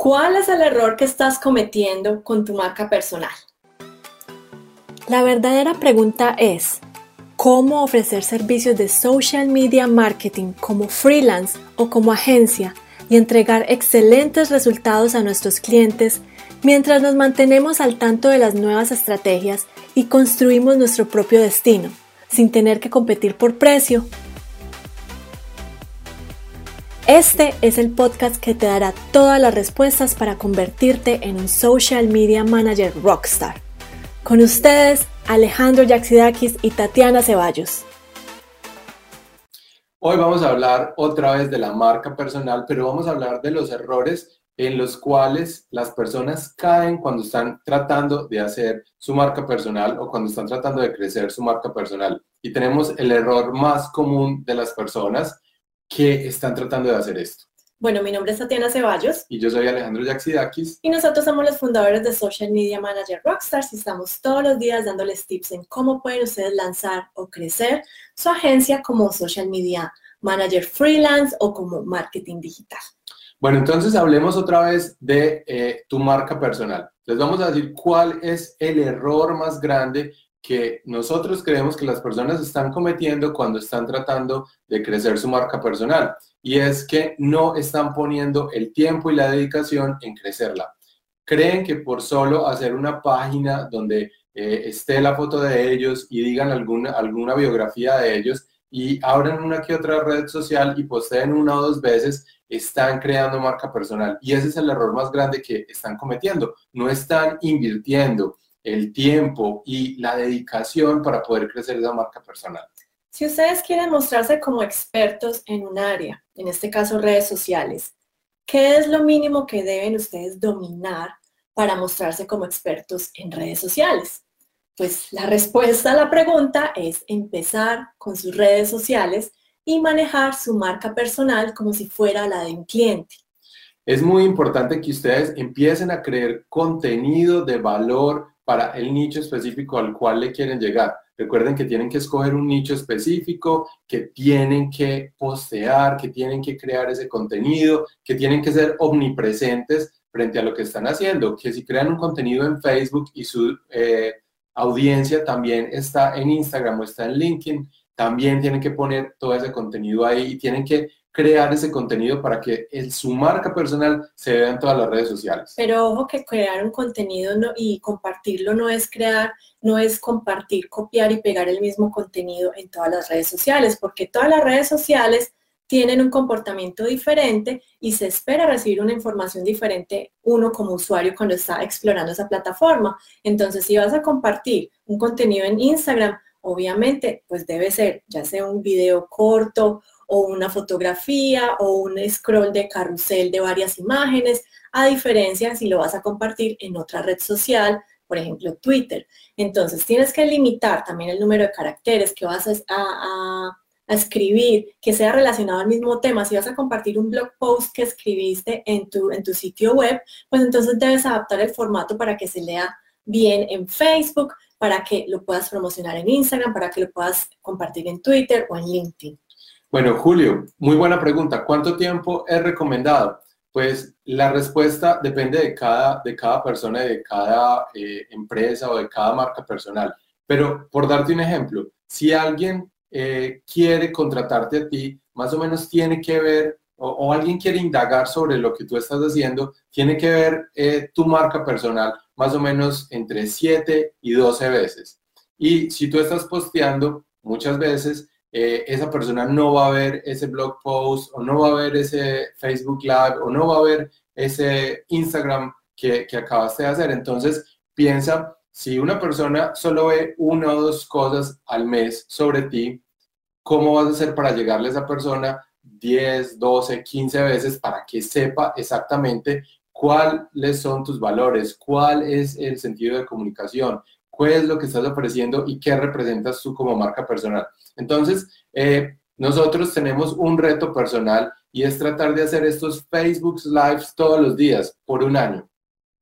¿Cuál es el error que estás cometiendo con tu marca personal? La verdadera pregunta es, ¿cómo ofrecer servicios de social media marketing como freelance o como agencia y entregar excelentes resultados a nuestros clientes mientras nos mantenemos al tanto de las nuevas estrategias y construimos nuestro propio destino, sin tener que competir por precio? Este es el podcast que te dará todas las respuestas para convertirte en un social media manager rockstar. Con ustedes, Alejandro Yaxidakis y Tatiana Ceballos. Hoy vamos a hablar otra vez de la marca personal, pero vamos a hablar de los errores en los cuales las personas caen cuando están tratando de hacer su marca personal o cuando están tratando de crecer su marca personal. Y tenemos el error más común de las personas que están tratando de hacer esto. Bueno, mi nombre es Tatiana Ceballos. Y yo soy Alejandro Yaxidakis. Y nosotros somos los fundadores de Social Media Manager Rockstars y estamos todos los días dándoles tips en cómo pueden ustedes lanzar o crecer su agencia como Social Media Manager Freelance o como marketing digital. Bueno, entonces hablemos otra vez de eh, tu marca personal. Les vamos a decir cuál es el error más grande que nosotros creemos que las personas están cometiendo cuando están tratando de crecer su marca personal. Y es que no están poniendo el tiempo y la dedicación en crecerla. Creen que por solo hacer una página donde eh, esté la foto de ellos y digan alguna, alguna biografía de ellos y abran una que otra red social y posteen una o dos veces, están creando marca personal. Y ese es el error más grande que están cometiendo. No están invirtiendo el tiempo y la dedicación para poder crecer esa marca personal. Si ustedes quieren mostrarse como expertos en un área, en este caso redes sociales, ¿qué es lo mínimo que deben ustedes dominar para mostrarse como expertos en redes sociales? Pues la respuesta a la pregunta es empezar con sus redes sociales y manejar su marca personal como si fuera la de un cliente. Es muy importante que ustedes empiecen a crear contenido de valor para el nicho específico al cual le quieren llegar. Recuerden que tienen que escoger un nicho específico, que tienen que postear, que tienen que crear ese contenido, que tienen que ser omnipresentes frente a lo que están haciendo, que si crean un contenido en Facebook y su eh, audiencia también está en Instagram o está en LinkedIn, también tienen que poner todo ese contenido ahí y tienen que crear ese contenido para que en su marca personal se vea en todas las redes sociales. Pero ojo que crear un contenido y compartirlo no es crear, no es compartir, copiar y pegar el mismo contenido en todas las redes sociales, porque todas las redes sociales tienen un comportamiento diferente y se espera recibir una información diferente uno como usuario cuando está explorando esa plataforma. Entonces, si vas a compartir un contenido en Instagram, obviamente, pues debe ser ya sea un video corto o una fotografía o un scroll de carrusel de varias imágenes, a diferencia si lo vas a compartir en otra red social, por ejemplo Twitter. Entonces tienes que limitar también el número de caracteres que vas a, escribir, que sea relacionado al mismo tema. Si vas a compartir un blog post que escribiste en tu, en tu sitio web, pues entonces debes adaptar el formato para que se lea bien en Facebook, para que lo puedas promocionar en Instagram, para que lo puedas compartir en Twitter o en LinkedIn. Bueno, Julio, muy buena pregunta. ¿Cuánto tiempo es recomendado? Pues la respuesta depende de cada, de cada persona, de cada eh, empresa o de cada marca personal. Pero por darte un ejemplo, si alguien eh, quiere contratarte a ti, más o menos tiene que ver, o, alguien quiere indagar sobre lo que tú estás haciendo, tiene que ver eh, tu marca personal más o menos entre 7 y 12 veces. Y si tú estás posteando muchas veces, eh, esa persona no va a ver ese blog post o no va a ver ese Facebook Live o no va a ver ese Instagram que, que acabaste de hacer. Entonces, piensa, si una persona solo ve una o dos cosas al mes sobre ti, ¿cómo vas a hacer para llegarle a esa persona 10, 12, 15 veces para que sepa exactamente cuáles son tus valores, cuál es el sentido de comunicación, cuál es lo que estás ofreciendo y qué representas tú como marca personal. Entonces, eh, nosotros tenemos un reto personal y es tratar de hacer estos Facebook Lives todos los días por un año.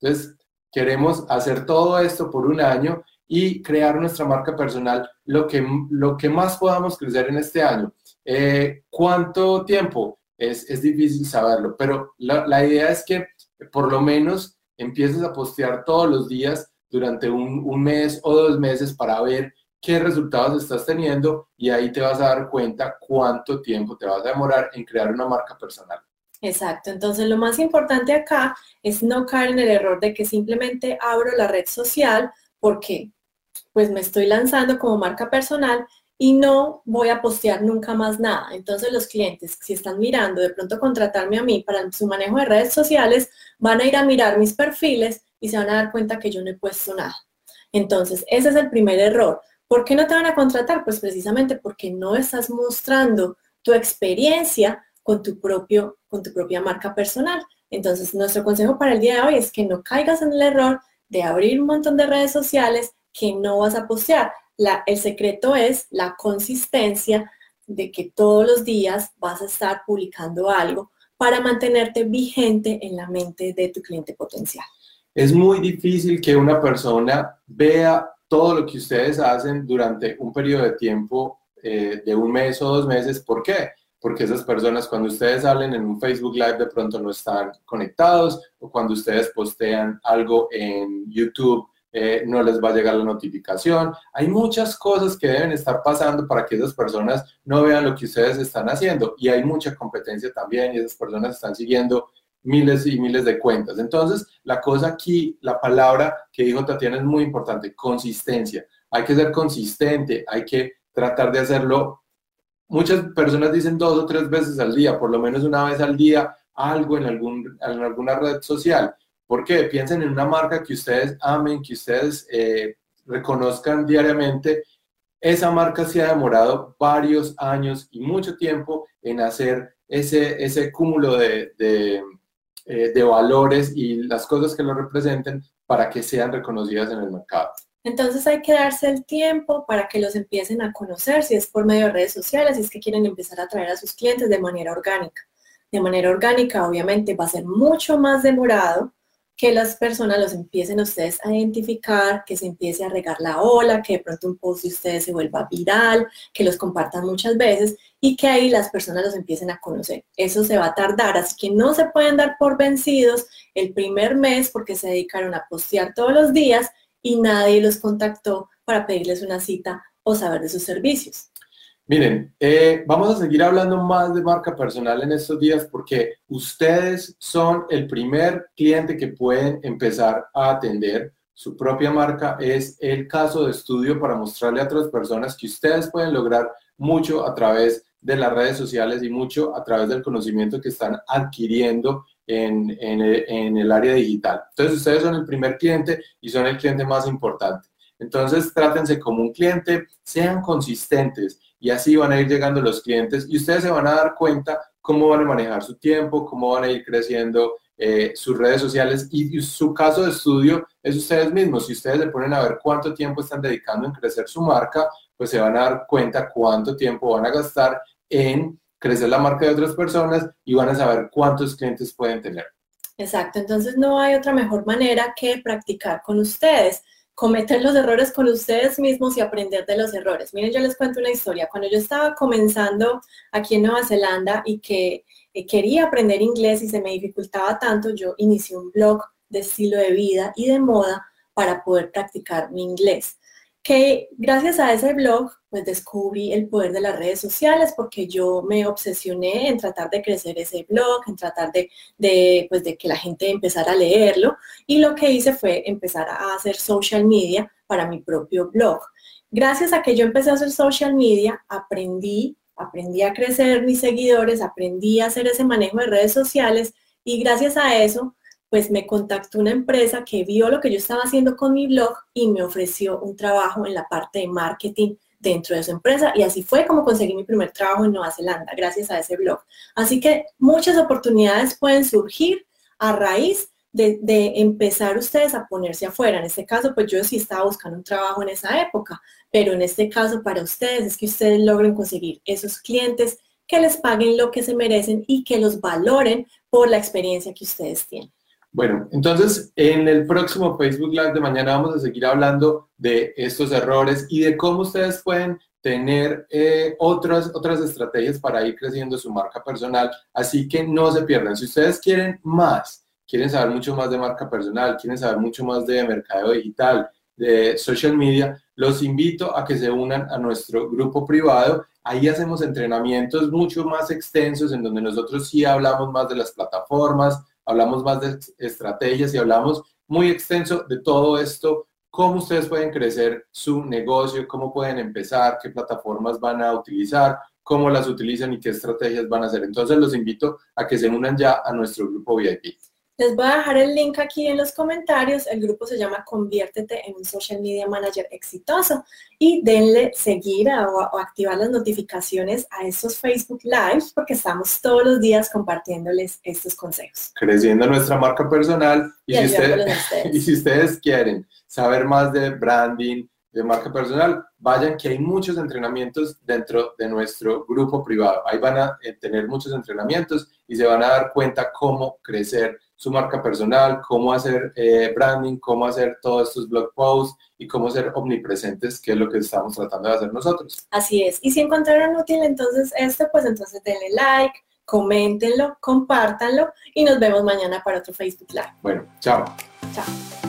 Entonces, queremos hacer todo esto por un año y crear nuestra marca personal lo que, lo que más podamos crecer en este año. Eh, ¿Cuánto tiempo? Es, es, difícil saberlo, pero la, la idea es que por lo menos empieces a postear todos los días durante un, mes o dos meses para ver qué resultados estás teniendo y ahí te vas a dar cuenta cuánto tiempo te vas a demorar en crear una marca personal. Exacto, entonces lo más importante acá es no caer en el error de que simplemente abro la red social porque pues me estoy lanzando como marca personal y no voy a postear nunca más nada. Entonces los clientes, si están mirando de pronto contratarme a mí para su manejo de redes sociales, van a ir a mirar mis perfiles y se van a dar cuenta que yo no he puesto nada. Entonces, ese es el primer error. ¿Por qué no te van a contratar? Pues precisamente porque no estás mostrando tu experiencia con tu, propio, con tu propia marca personal. Entonces, nuestro consejo para el día de hoy es que no caigas en el error de abrir un montón de redes sociales que no vas a postear. La, el secreto es la consistencia de que todos los días vas a estar publicando algo para mantenerte vigente en la mente de tu cliente potencial. Es muy difícil que una persona vea todo lo que ustedes hacen durante un periodo de tiempo eh, de un mes o dos meses. ¿Por qué? porque esas personas cuando ustedes salen en un Facebook Live de pronto no están conectados o cuando ustedes postean algo en YouTube eh, no les va a llegar la notificación. Hay muchas cosas que deben estar pasando para que esas personas no vean lo que ustedes están haciendo y hay mucha competencia también y esas personas están siguiendo miles y miles de cuentas. Entonces, la cosa aquí, la palabra que dijo Tatiana es muy importante, consistencia. Hay que ser consistente, hay que tratar de hacerlo muchas personas dicen dos o tres veces al día, por lo menos una vez al día, algo en, algún, en alguna red social. ¿Por qué? Piensen en una marca que ustedes amen, que ustedes eh, reconozcan diariamente. Esa marca se ha demorado varios años y mucho tiempo en hacer ese, ese cúmulo de, de, eh, de valores y las cosas que lo representen para que sean reconocidas en el mercado. Entonces hay que darse el tiempo para que los empiecen a conocer, si es por medio de redes sociales, si es que quieren empezar a atraer a sus clientes de manera orgánica. De manera orgánica, obviamente, va a ser mucho más demorado que las personas los empiecen ustedes a identificar, que se empiece a regar la ola, que de pronto un post de ustedes se vuelva viral, que los compartan muchas veces y que ahí las personas los empiecen a conocer. Eso se va a tardar, así que no se pueden dar por vencidos el primer mes porque se dedicaron a postear todos los días y nadie los contactó para pedirles una cita o saber de sus servicios. Miren, eh, vamos a seguir hablando más de marca personal en estos días porque ustedes son el primer cliente que pueden empezar a atender. Su propia marca es el caso de estudio para mostrarle a otras personas que ustedes pueden lograr mucho a través de las redes sociales y mucho a través del conocimiento que están adquiriendo en, en, el área digital. Entonces, ustedes son el primer cliente y son el cliente más importante. Entonces, trátense como un cliente, sean consistentes y así van a ir llegando los clientes y ustedes se van a dar cuenta cómo van a manejar su tiempo, cómo van a ir creciendo eh, sus redes sociales y, su caso de estudio es ustedes mismos. Si ustedes se ponen a ver cuánto tiempo están dedicando en crecer su marca, pues se van a dar cuenta cuánto tiempo van a gastar en crecer la marca de otras personas y van a saber cuántos clientes pueden tener. Exacto, entonces no hay otra mejor manera que practicar con ustedes, cometer los errores con ustedes mismos y aprender de los errores. Miren, yo les cuento una historia. Cuando yo estaba comenzando aquí en Nueva Zelanda y que eh, quería aprender inglés y se me dificultaba tanto, yo inicié un blog de estilo de vida y de moda para poder practicar mi inglés que gracias a ese blog pues descubrí el poder de las redes sociales porque yo me obsesioné en tratar de crecer ese blog, en tratar de, de, pues, de que la gente empezara a leerlo y lo que hice fue empezar a hacer social media para mi propio blog. Gracias a que yo empecé a hacer social media, aprendí, aprendí a crecer mis seguidores, aprendí a hacer ese manejo de redes sociales y gracias a eso pues me contactó una empresa que vio lo que yo estaba haciendo con mi blog y me ofreció un trabajo en la parte de marketing dentro de su empresa y así fue como conseguí mi primer trabajo en Nueva Zelanda, gracias a ese blog. Así que muchas oportunidades pueden surgir a raíz de, empezar ustedes a ponerse afuera. En este caso, pues yo sí estaba buscando un trabajo en esa época, pero en este caso para ustedes es que ustedes logren conseguir esos clientes que les paguen lo que se merecen y que los valoren por la experiencia que ustedes tienen. Bueno, entonces en el próximo Facebook Live de mañana vamos a seguir hablando de estos errores y de cómo ustedes pueden tener eh, otras, otras estrategias para ir creciendo su marca personal. Así que no se pierdan. Si ustedes quieren más quieren saber mucho más de marca personal, quieren saber mucho más de mercado digital, de social media, los invito a que se unan a nuestro grupo privado. Ahí hacemos entrenamientos mucho más extensos en donde nosotros sí hablamos más de las plataformas, hablamos más de estrategias y hablamos muy extenso de todo esto, cómo ustedes pueden crecer su negocio, cómo pueden empezar, qué plataformas van a utilizar, cómo las utilizan y qué estrategias van a hacer. Entonces los invito a que se unan ya a nuestro grupo VIP. Les voy a dejar el link aquí en los comentarios. El grupo se llama Conviértete en un Social Media Manager exitoso y denle seguir o, activar las notificaciones a estos Facebook Lives porque estamos todos los días compartiéndoles estos consejos. Creciendo nuestra marca personal y, si, y si ustedes quieren saber más de branding, de marca personal, vayan que hay muchos entrenamientos dentro de nuestro grupo privado. Ahí van a eh, tener muchos entrenamientos y se van a dar cuenta cómo crecer su marca personal, cómo hacer eh, branding, cómo hacer todos estos blog posts y cómo ser omnipresentes, que es lo que estamos tratando de hacer nosotros. Así es. Y si encontraron útil entonces esto, pues entonces denle like, coméntenlo, compártanlo y nos vemos mañana para otro Facebook Live. Bueno, chao. Chao.